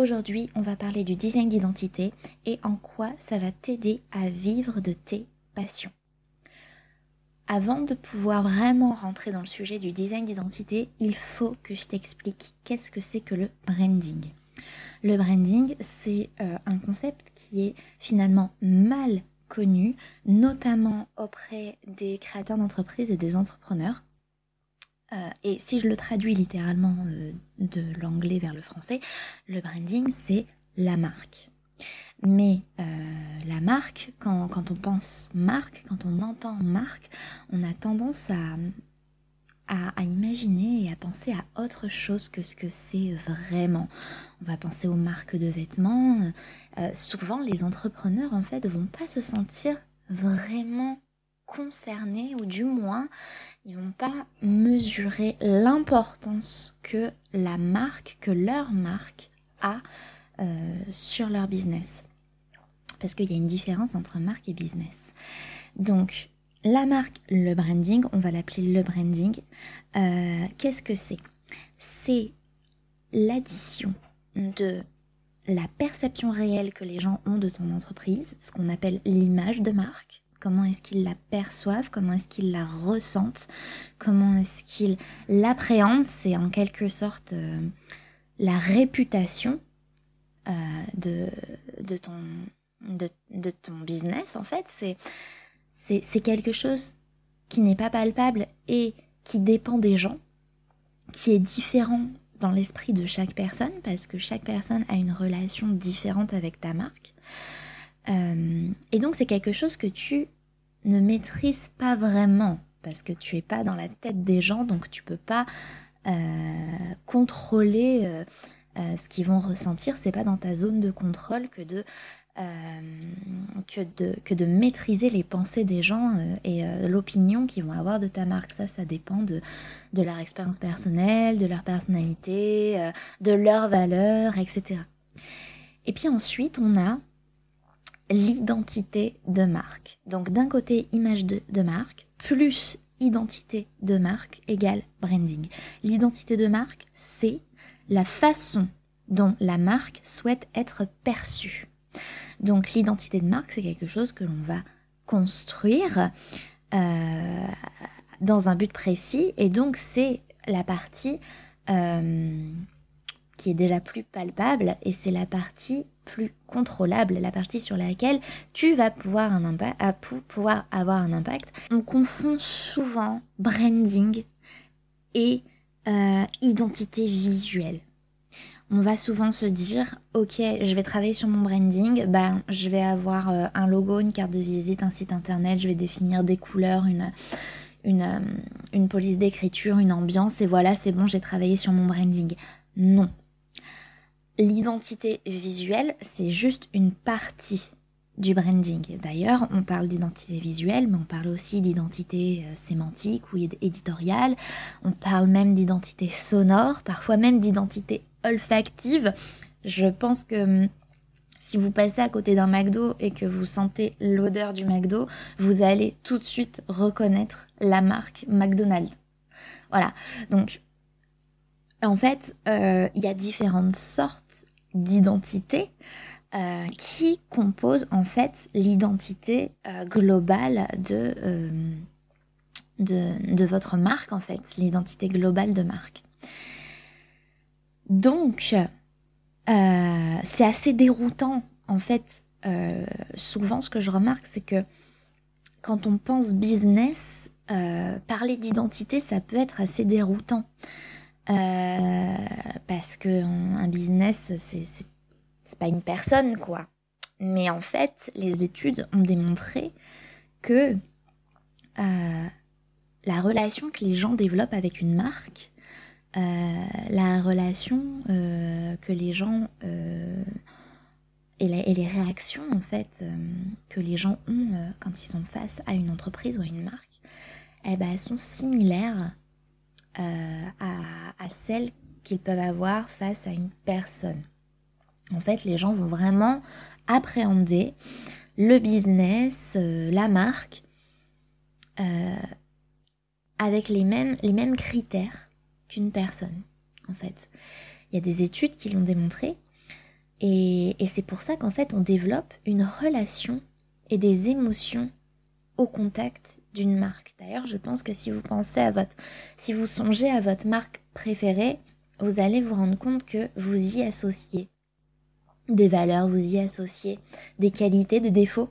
Aujourd'hui, on va parler du design d'identité et en quoi ça va t'aider à vivre de tes passions. Avant de pouvoir vraiment rentrer dans le sujet du design d'identité, il faut que je t'explique qu'est-ce que c'est que le branding. Le branding, c'est euh, un concept qui est finalement mal connu, notamment auprès des créateurs d'entreprises et des entrepreneurs. Euh, et si je le traduis littéralement euh, de l'anglais vers le français, le branding, c'est la marque. Mais euh, la marque, quand, on pense marque, quand on entend marque, on a tendance à, à, imaginer et à penser à autre chose que ce que c'est vraiment. On va penser aux marques de vêtements. souvent, les entrepreneurs, en fait, vont pas se sentir vraiment concernés ou du moins ils vont pas mesurer l'importance que la marque, que leur marque a euh, sur leur business. Parce qu'il y a une différence entre marque et business. Donc, la marque, le branding, on va l'appeler le branding. Euh, qu'est-ce que c'est? C'est l'addition de la perception réelle que les gens ont de ton entreprise, ce qu'on appelle l'image de marque, comment est-ce qu'ils la perçoivent, comment est-ce qu'ils la ressentent, comment est-ce qu'ils l'appréhendent? C'est en quelque sorte euh, la réputation euh, de, de, ton, de, ton business, en fait. C'est, c'est, quelque chose qui n'est pas palpable et qui dépend des gens, qui est différent dans l'esprit de chaque personne, parce que chaque personne a une relation différente avec ta marque. Euh, et donc c'est quelque chose que tu ne maîtrises pas vraiment parce que tu es pas dans la tête des gens, donc tu peux pas euh, contrôler euh, ce qu'ils vont ressentir. C'est pas dans ta zone de contrôle que de que, de, que de maîtriser les pensées des gens et l'opinion qu'ils vont avoir de ta marque. Ça, ça dépend de, de leur expérience personnelle, de leur personnalité, de leurs valeurs, etc. Et puis ensuite, on a l'identité de marque. Donc d'un côté, image de, marque, plus identité de marque égale branding. L'identité de marque, c'est la façon dont la marque souhaite être perçue. Donc l'identité de marque, c'est quelque chose que l'on va construire euh, dans un but précis, et donc c'est la partie euh, qui est déjà plus palpable, et c'est la partie plus contrôlable, la partie sur laquelle tu vas pouvoir, un pouvoir avoir un impact. On confond souvent branding et euh, identité visuelle. On va souvent se dire, ok, je vais travailler sur mon branding, ben, je vais avoir euh, un logo, une carte de visite, un site internet, je vais définir des couleurs, une, une, euh, une police d'écriture, une ambiance, et voilà, c'est bon, j'ai travaillé sur mon branding. Non, l'identité visuelle, c'est juste une partie du branding. D'ailleurs, on parle d'identité visuelle, mais on parle aussi d'identité euh, sémantique ou éditoriale. On parle même d'identité sonore, parfois même d'identité olfactive. Je pense que hum, si vous passez à côté d'un McDo et que vous sentez l'odeur du McDo, vous allez tout de suite reconnaître la marque McDonald's. Voilà. Donc, en fait, euh, il y a différentes sortes d'identités euh, qui composent en fait l'identité euh, globale de, de, votre marque, en fait, l'identité globale de marque. Donc, c'est assez déroutant, en fait. souvent, ce que je remarque, c'est que quand on pense business, parler d'identité, ça peut être assez déroutant. Euh, parce que un business, c'est pas une personne, quoi. Mais en fait, les études ont démontré que euh, la relation que les gens développent avec une marque, euh, la relation que les gens et, les réactions en fait que les gens ont quand ils sont face à une entreprise ou à une marque, eh ben, sont similaires à, celles qu'ils peuvent avoir face à une personne. En fait, les gens vont vraiment appréhender le business, la marque, avec les mêmes, les mêmes critères qu'une personne, en fait. Il y a des études qui l'ont démontré, et, c'est pour ça qu'en fait on développe une relation et des émotions au contact d'une marque. D'ailleurs, je pense que si vous pensez à votre, si vous songez à votre marque préférée, vous allez vous rendre compte que vous y associez des valeurs, vous y associez des qualités, des défauts,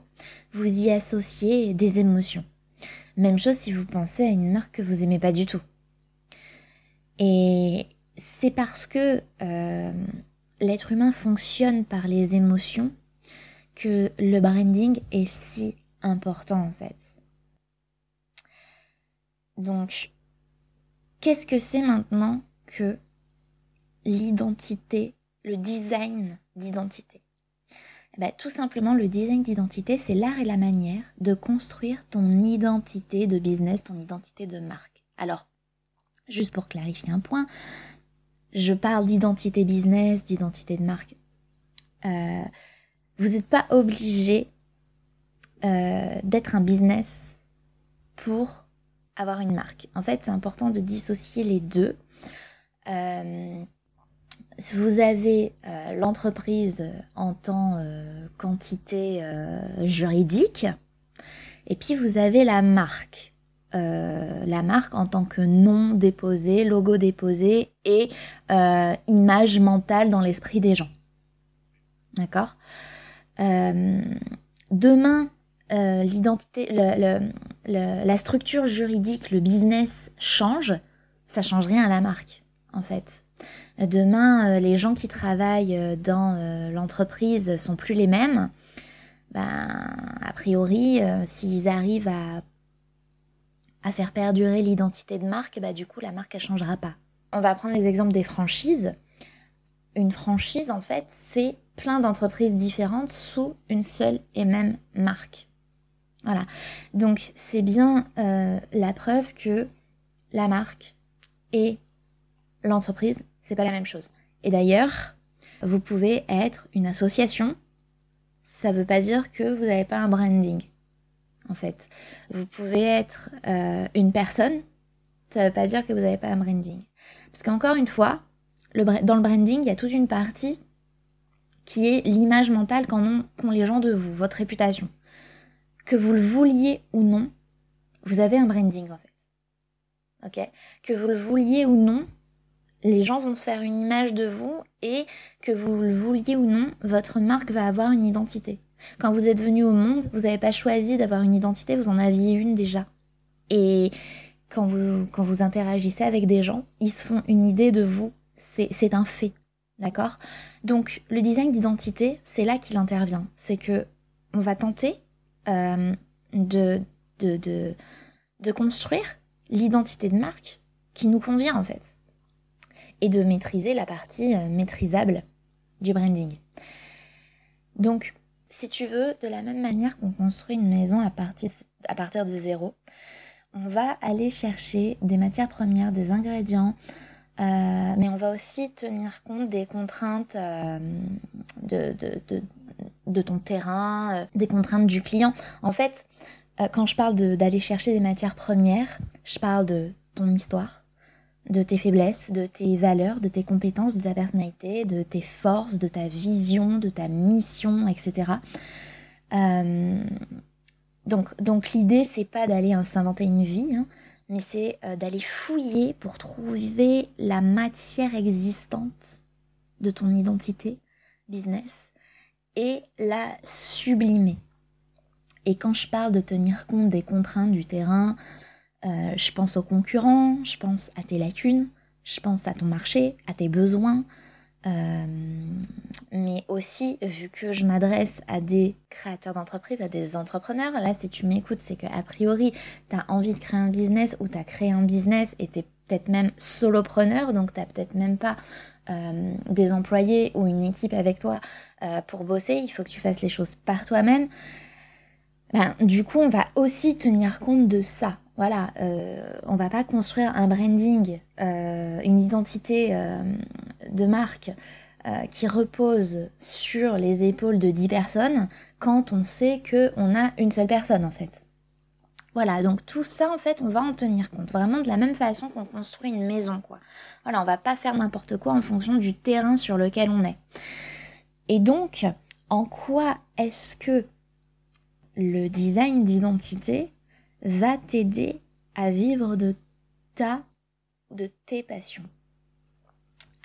vous y associez des émotions. Même chose si vous pensez à une marque que vous aimez pas du tout. Et c'est parce que euh, l'être humain fonctionne par les émotions que le branding est si important en fait. Donc, qu'est-ce que c'est maintenant que l'identité, le design d'identité? Ben, Tout simplement, le design d'identité, c'est l'art et la manière de construire ton identité de business, ton identité de marque. Alors, juste pour clarifier un point, je parle d'identité business, d'identité de marque. Euh, vous n'êtes pas obligé euh, d'être un business pour avoir une marque. En fait, c'est important de dissocier les deux. Euh, vous avez l'entreprise en tant quantité juridique, et puis vous avez la marque. Euh, la marque en tant que nom déposé, logo déposé et euh, image mentale dans l'esprit des gens. D'accord? Euh, Demain, l'identité, la structure juridique, le business change, ça change rien à la marque, en fait. Demain, les gens qui travaillent dans l'entreprise sont plus les mêmes. Ben, a priori, s'ils arrivent à faire perdurer l'identité de marque, bah du coup la marque elle changera pas. On va prendre les exemples des franchises. Une franchise en fait c'est plein d'entreprises différentes sous une seule et même marque. Voilà. Donc c'est bien euh, la preuve que la marque et l'entreprise c'est pas la même chose. Et d'ailleurs vous pouvez être une association. Ça veut pas dire que vous n'avez pas un branding en fait. Vous pouvez être euh, une personne, ça veut pas dire que vous n'avez pas un branding. Parce qu'encore une fois, dans le branding, il y a toute une partie qui est l'image mentale qu'ont les gens de vous, votre réputation. Que vous le vouliez ou non, vous avez un branding en fait. Ok? Que vous le vouliez ou non, les gens vont se faire une image de vous et que vous le vouliez ou non, votre marque va avoir une identité. Quand vous êtes venu au monde, vous n'avez pas choisi d'avoir une identité, vous en aviez une déjà. Et quand vous, quand vous interagissez avec des gens, ils se font une idée de vous. C'est un fait. D'accord? Donc, le design d'identité, c'est là qu'il intervient. C'est que on va tenter euh, de, construire l'identité de marque qui nous convient en fait. Et de maîtriser la partie euh, maîtrisable du branding. Donc, si tu veux, de la même manière qu'on construit une maison à partir, de zéro, on va aller chercher des matières premières, des ingrédients, euh, mais on va aussi tenir compte des contraintes de, ton terrain, euh, des contraintes du client. En fait, quand je parle d'aller chercher des matières premières, je parle de ton histoire, de tes faiblesses, de tes valeurs, de tes compétences, de ta personnalité, de tes forces, de ta vision, de ta mission, etc. Euh, donc, donc l'idée, c'est pas d'aller hein, s'inventer une vie, hein, mais c'est euh, d'aller fouiller pour trouver la matière existante de ton identité business et la sublimer. Et quand je parle de tenir compte des contraintes du terrain, euh, je pense aux concurrents, je pense à tes lacunes, je pense à ton marché, à tes besoins, euh, mais aussi, vu que je m'adresse à des créateurs d'entreprise, à des entrepreneurs, là, si tu m'écoutes, c'est qu'a priori, tu as envie de créer un business ou tu as créé un business et tu es peut-être même solopreneur, donc tu n'as peut-être même pas euh, des employés ou une équipe avec toi euh, pour bosser, il faut que tu fasses les choses par toi-même. Ben, du coup, on va aussi tenir compte de ça. Voilà, euh, on va pas construire un branding, une identité de marque qui repose sur les épaules de 10 personnes quand on sait qu'on a une seule personne en fait. Voilà, donc tout ça en fait, on va en tenir compte, vraiment de la même façon qu'on construit une maison quoi. Voilà, on va pas faire n'importe quoi en fonction du terrain sur lequel on est. Et donc, en quoi est-ce que le design d'identité va t'aider à vivre de ta de tes passions?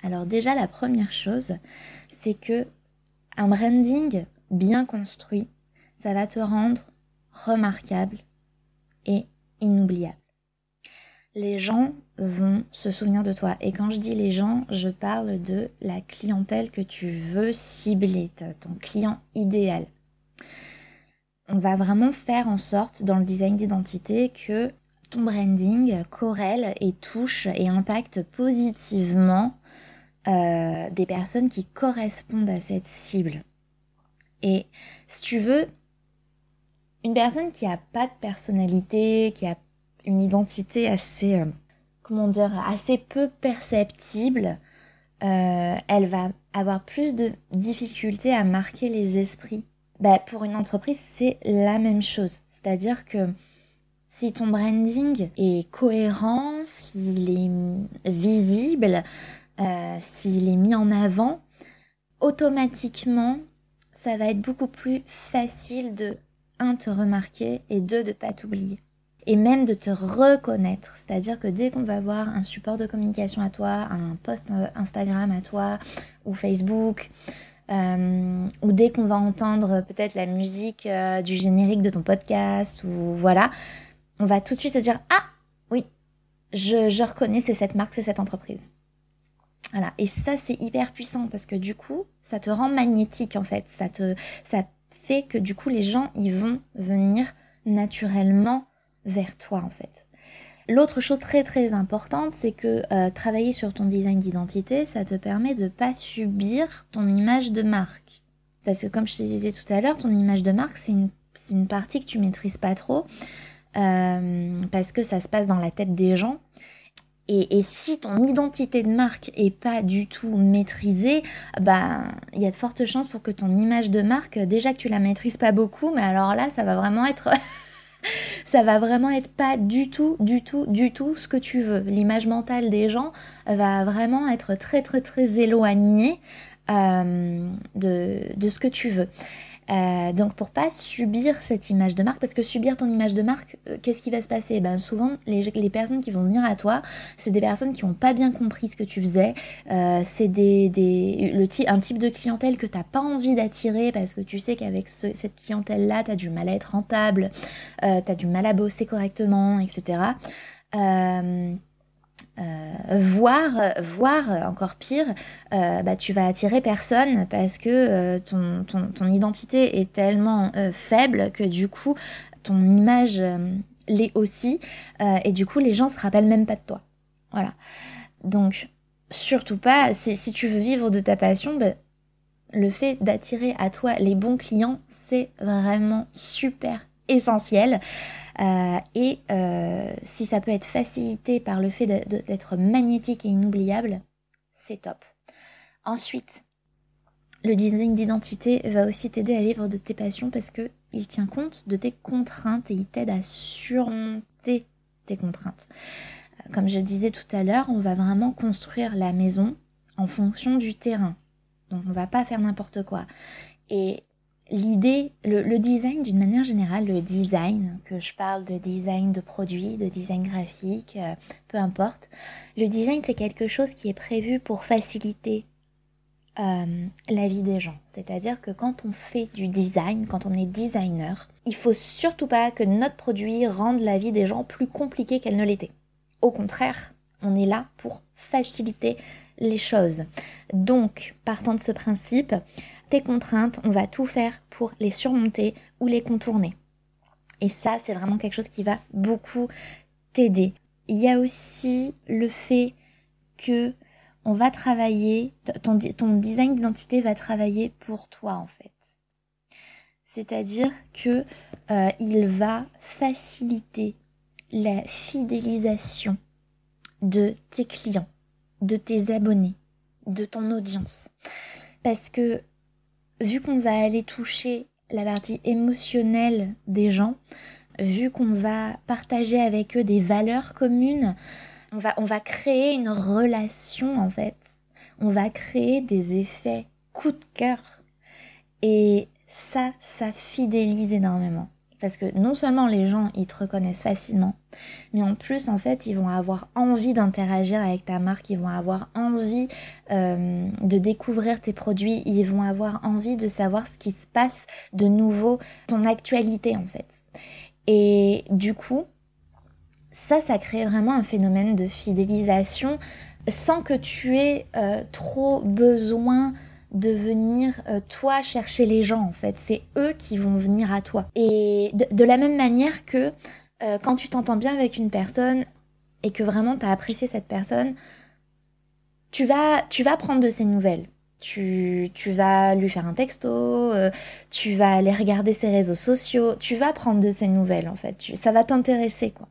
Alors déjà la première chose, c'est que un branding bien construit, ça va te rendre remarquable inoubliable. Les gens vont se souvenir de toi. Et quand je dis les gens, je parle de la clientèle que tu veux cibler, ton client idéal. On va vraiment faire en sorte dans le design d'identité que ton branding corrèle et touche et impacte positivement euh, des personnes qui correspondent à cette cible. Et si tu veux, une personne qui n'a pas de personnalité, qui a une identité assez, euh, comment dire, assez peu perceptible, euh, elle va avoir plus de difficultés à marquer les esprits. Bah, pour une entreprise, c'est la même chose. C'est-à-dire que si ton branding est cohérent, s'il est visible, euh, s'il est mis en avant, automatiquement, ça va être beaucoup plus facile de un, te remarquer et deux, de pas t'oublier. Et même de te reconnaître. C'est-à-dire que dès qu'on va voir un support de communication à toi, un post Instagram à toi ou Facebook, euh, ou dès qu'on va entendre peut-être la musique euh, du générique de ton podcast, ou voilà, on va tout de suite se dire Ah oui, je, je reconnais, c'est cette marque, c'est cette entreprise. Voilà, et ça c'est hyper puissant parce que du coup, ça te rend magnétique en fait, ça te ça que du coup les gens ils vont venir naturellement vers toi en fait. L'autre chose très très importante, c'est que euh, travailler sur ton design d'identité, ça te permet de pas subir ton image de marque. Parce que comme je te disais tout à l'heure, ton image de marque, c'est une, une, partie que tu maîtrises pas trop. Euh, parce que ça se passe dans la tête des gens. Et, si ton identité de marque est pas du tout maîtrisée, bah il y a de fortes chances pour que ton image de marque, déjà que tu la maîtrises pas beaucoup, mais alors là ça va vraiment être ça va vraiment être pas du tout, du tout, du tout ce que tu veux. L'image mentale des gens va vraiment être très très très éloignée euh, de, de ce que tu veux. Euh, donc pour pas subir cette image de marque, parce que subir ton image de marque, euh, qu'est-ce qui va se passer? Ben souvent les, personnes qui vont venir à toi, c'est des personnes qui n'ont pas bien compris ce que tu faisais, euh, c'est des, des, le un type de clientèle que tu n'as pas envie d'attirer parce que tu sais qu'avec cette clientèle-là, tu as du mal à être rentable, tu as du mal à bosser correctement, etc. Euh, voir, voir encore pire, euh, bah, tu vas attirer personne parce que euh, ton, ton, identité est tellement faible que du coup ton image l'est aussi et du coup les gens se rappellent même pas de toi. Voilà. Donc surtout pas, si, si tu veux vivre de ta passion, bah, le fait d'attirer à toi les bons clients, c'est vraiment super essentiel. Euh, et euh, si ça peut être facilité par le fait d'être magnétique et inoubliable, c'est top. Ensuite, le design d'identité va aussi t'aider à vivre de tes passions parce que il tient compte de tes contraintes et il t'aide à surmonter tes contraintes. Euh, comme je disais tout à l'heure, on va vraiment construire la maison en fonction du terrain. Donc on va pas faire n'importe quoi. Et l'idée, le, design d'une manière générale, le design, que je parle de design de produits, de design graphique, euh, peu importe, le design c'est quelque chose qui est prévu pour faciliter euh, la vie des gens. C'est-à-dire que quand on fait du design, quand on est designer, il faut surtout pas que notre produit rende la vie des gens plus compliquée qu'elle ne l'était. Au contraire, on est là pour faciliter les choses. Donc, partant de ce principe, tes contraintes, on va tout faire pour les surmonter ou les contourner. Et ça, c'est vraiment quelque chose qui va beaucoup t'aider. Il y a aussi le fait que on va travailler, ton, design d'identité va travailler pour toi en fait. C'est-à-dire que euh, il va faciliter la fidélisation de tes clients, de tes abonnés, de ton audience. Parce que vu qu'on va aller toucher la partie émotionnelle des gens, vu qu'on va partager avec eux des valeurs communes, on va, on va créer une relation en fait. On va créer des effets coup de cœur. Et ça, ça fidélise énormément. Parce que non seulement les gens, ils te reconnaissent facilement, mais en plus, en fait, ils vont avoir envie d'interagir avec ta marque, ils vont avoir envie euh, de découvrir tes produits, ils vont avoir envie de savoir ce qui se passe de nouveau, ton actualité, en fait. Et du coup, ça, ça crée vraiment un phénomène de fidélisation sans que tu aies euh, trop besoin de venir euh, toi chercher les gens en fait. C'est eux qui vont venir à toi. Et de, la même manière que euh, quand tu t'entends bien avec une personne et que vraiment tu as apprécié cette personne, tu vas, tu vas prendre de ses nouvelles. Tu, tu vas lui faire un texto, euh, tu vas aller regarder ses réseaux sociaux, tu vas prendre de ses nouvelles en fait. ça va t'intéresser quoi.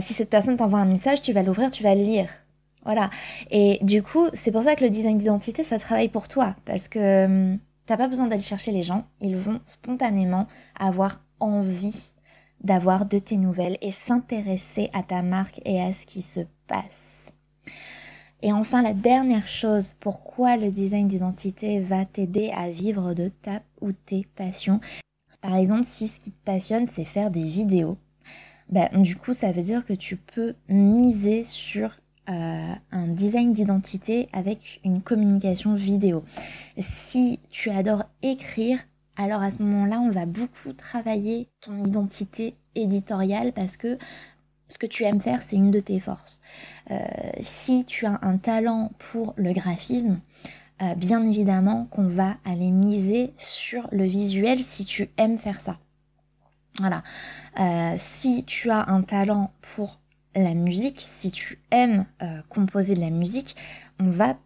si cette personne t'envoie un message, tu vas l'ouvrir, tu vas le lire. Voilà. Et du coup, c'est pour ça que le design d'identité, ça travaille pour toi. Parce que hum, t'as pas besoin d'aller chercher les gens. Ils vont spontanément avoir envie d'avoir de tes nouvelles et s'intéresser à ta marque et à ce qui se passe. Et enfin, la dernière chose, pourquoi le design d'identité va t'aider à vivre de ta ou tes passions? Par exemple, si ce qui te passionne, c'est faire des vidéos, ben, du coup, ça veut dire que tu peux miser sur euh, un design d'identité avec une communication vidéo. Si tu adores écrire, alors à ce moment-là, on va beaucoup travailler ton identité éditoriale parce que ce que tu aimes faire, c'est une de tes forces. Euh, si tu as un talent pour le graphisme, euh, bien évidemment qu'on va aller miser sur le visuel si tu aimes faire ça. Voilà. si tu as un talent pour la musique, si tu aimes euh, composer de la musique, on va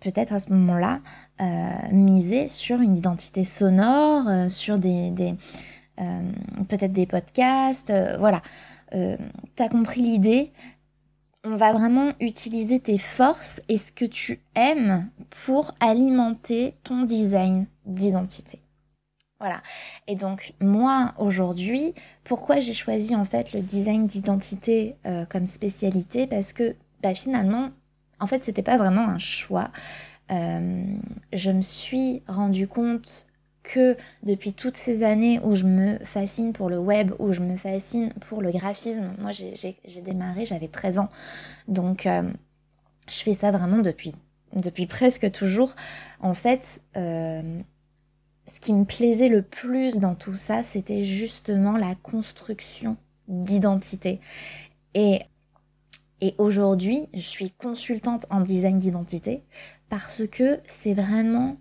peut-être à ce moment-là euh, miser sur une identité sonore, euh, sur des, peut-être des podcasts, voilà. T'as compris l'idée? On va vraiment utiliser tes forces et ce que tu aimes pour alimenter ton design d'identité. Voilà. Et donc moi aujourd'hui, pourquoi j'ai choisi en fait le design d'identité euh, comme spécialité? Parce que bah, finalement, en fait, c'était pas vraiment un choix. Euh, je me suis rendu compte que depuis toutes ces années où je me fascine pour le web, où je me fascine pour le graphisme, moi j'ai démarré, j'avais 13 ans, donc euh, je fais ça vraiment depuis, depuis presque toujours. En fait, ce qui me plaisait le plus dans tout ça, c'était justement la construction d'identité. Et, aujourd'hui, je suis consultante en design d'identité parce que c'est vraiment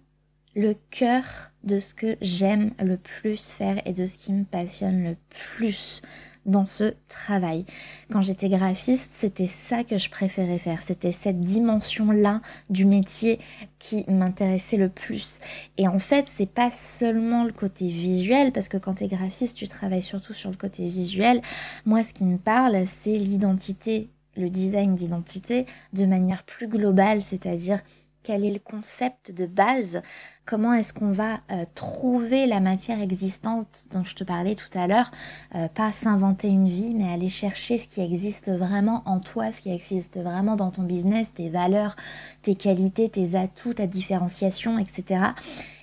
le cœur de ce que j'aime le plus faire et de ce qui me passionne le plus dans ce travail. Quand j'étais graphiste, c'était ça que je préférais faire. C'était cette dimension-là du métier qui m'intéressait le plus. Et en fait, c'est pas seulement le côté visuel, parce que quand tu es graphiste, tu travailles surtout sur le côté visuel. Moi, ce qui me parle, c'est l'identité, le design d'identité de manière plus globale, c'est-à-dire quel est le concept de base, comment est-ce qu'on va euh, trouver la matière existante dont je te parlais tout à l'heure, euh, pas s'inventer une vie, mais aller chercher ce qui existe vraiment en toi, ce qui existe vraiment dans ton business, tes valeurs, tes qualités, tes atouts, ta différenciation, etc.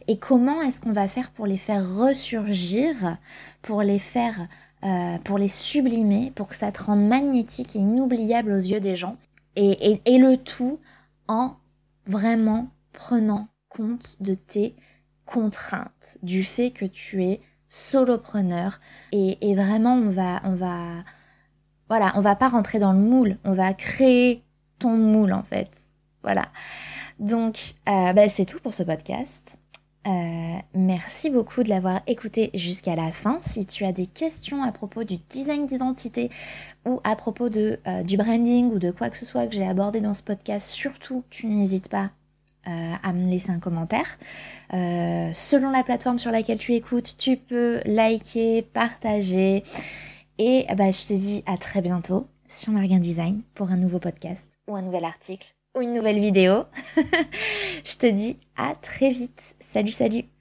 Et comment est-ce qu'on va faire pour les faire ressurgir, pour les faire, euh, pour les sublimer, pour que ça te rende magnétique et inoubliable aux yeux des gens, et, et le tout en vraiment prenant compte de tes contraintes, du fait que tu es solopreneur et, et vraiment on va, on va, voilà, on va pas rentrer dans le moule, on va créer ton moule en fait. Voilà. Donc, euh, bah, c'est tout pour ce podcast. Euh, merci beaucoup de l'avoir écouté jusqu'à la fin. Si tu as des questions à propos du design d'identité ou à propos de, euh, du branding ou de quoi que ce soit que j'ai abordé dans ce podcast, surtout tu n'hésites pas euh, à me laisser un commentaire. selon la plateforme sur laquelle tu écoutes, tu peux liker, partager. Et bah, je te dis à très bientôt sur Margin Design pour un nouveau podcast ou un nouvel article ou une nouvelle vidéo. je te dis à très vite. Salut, salut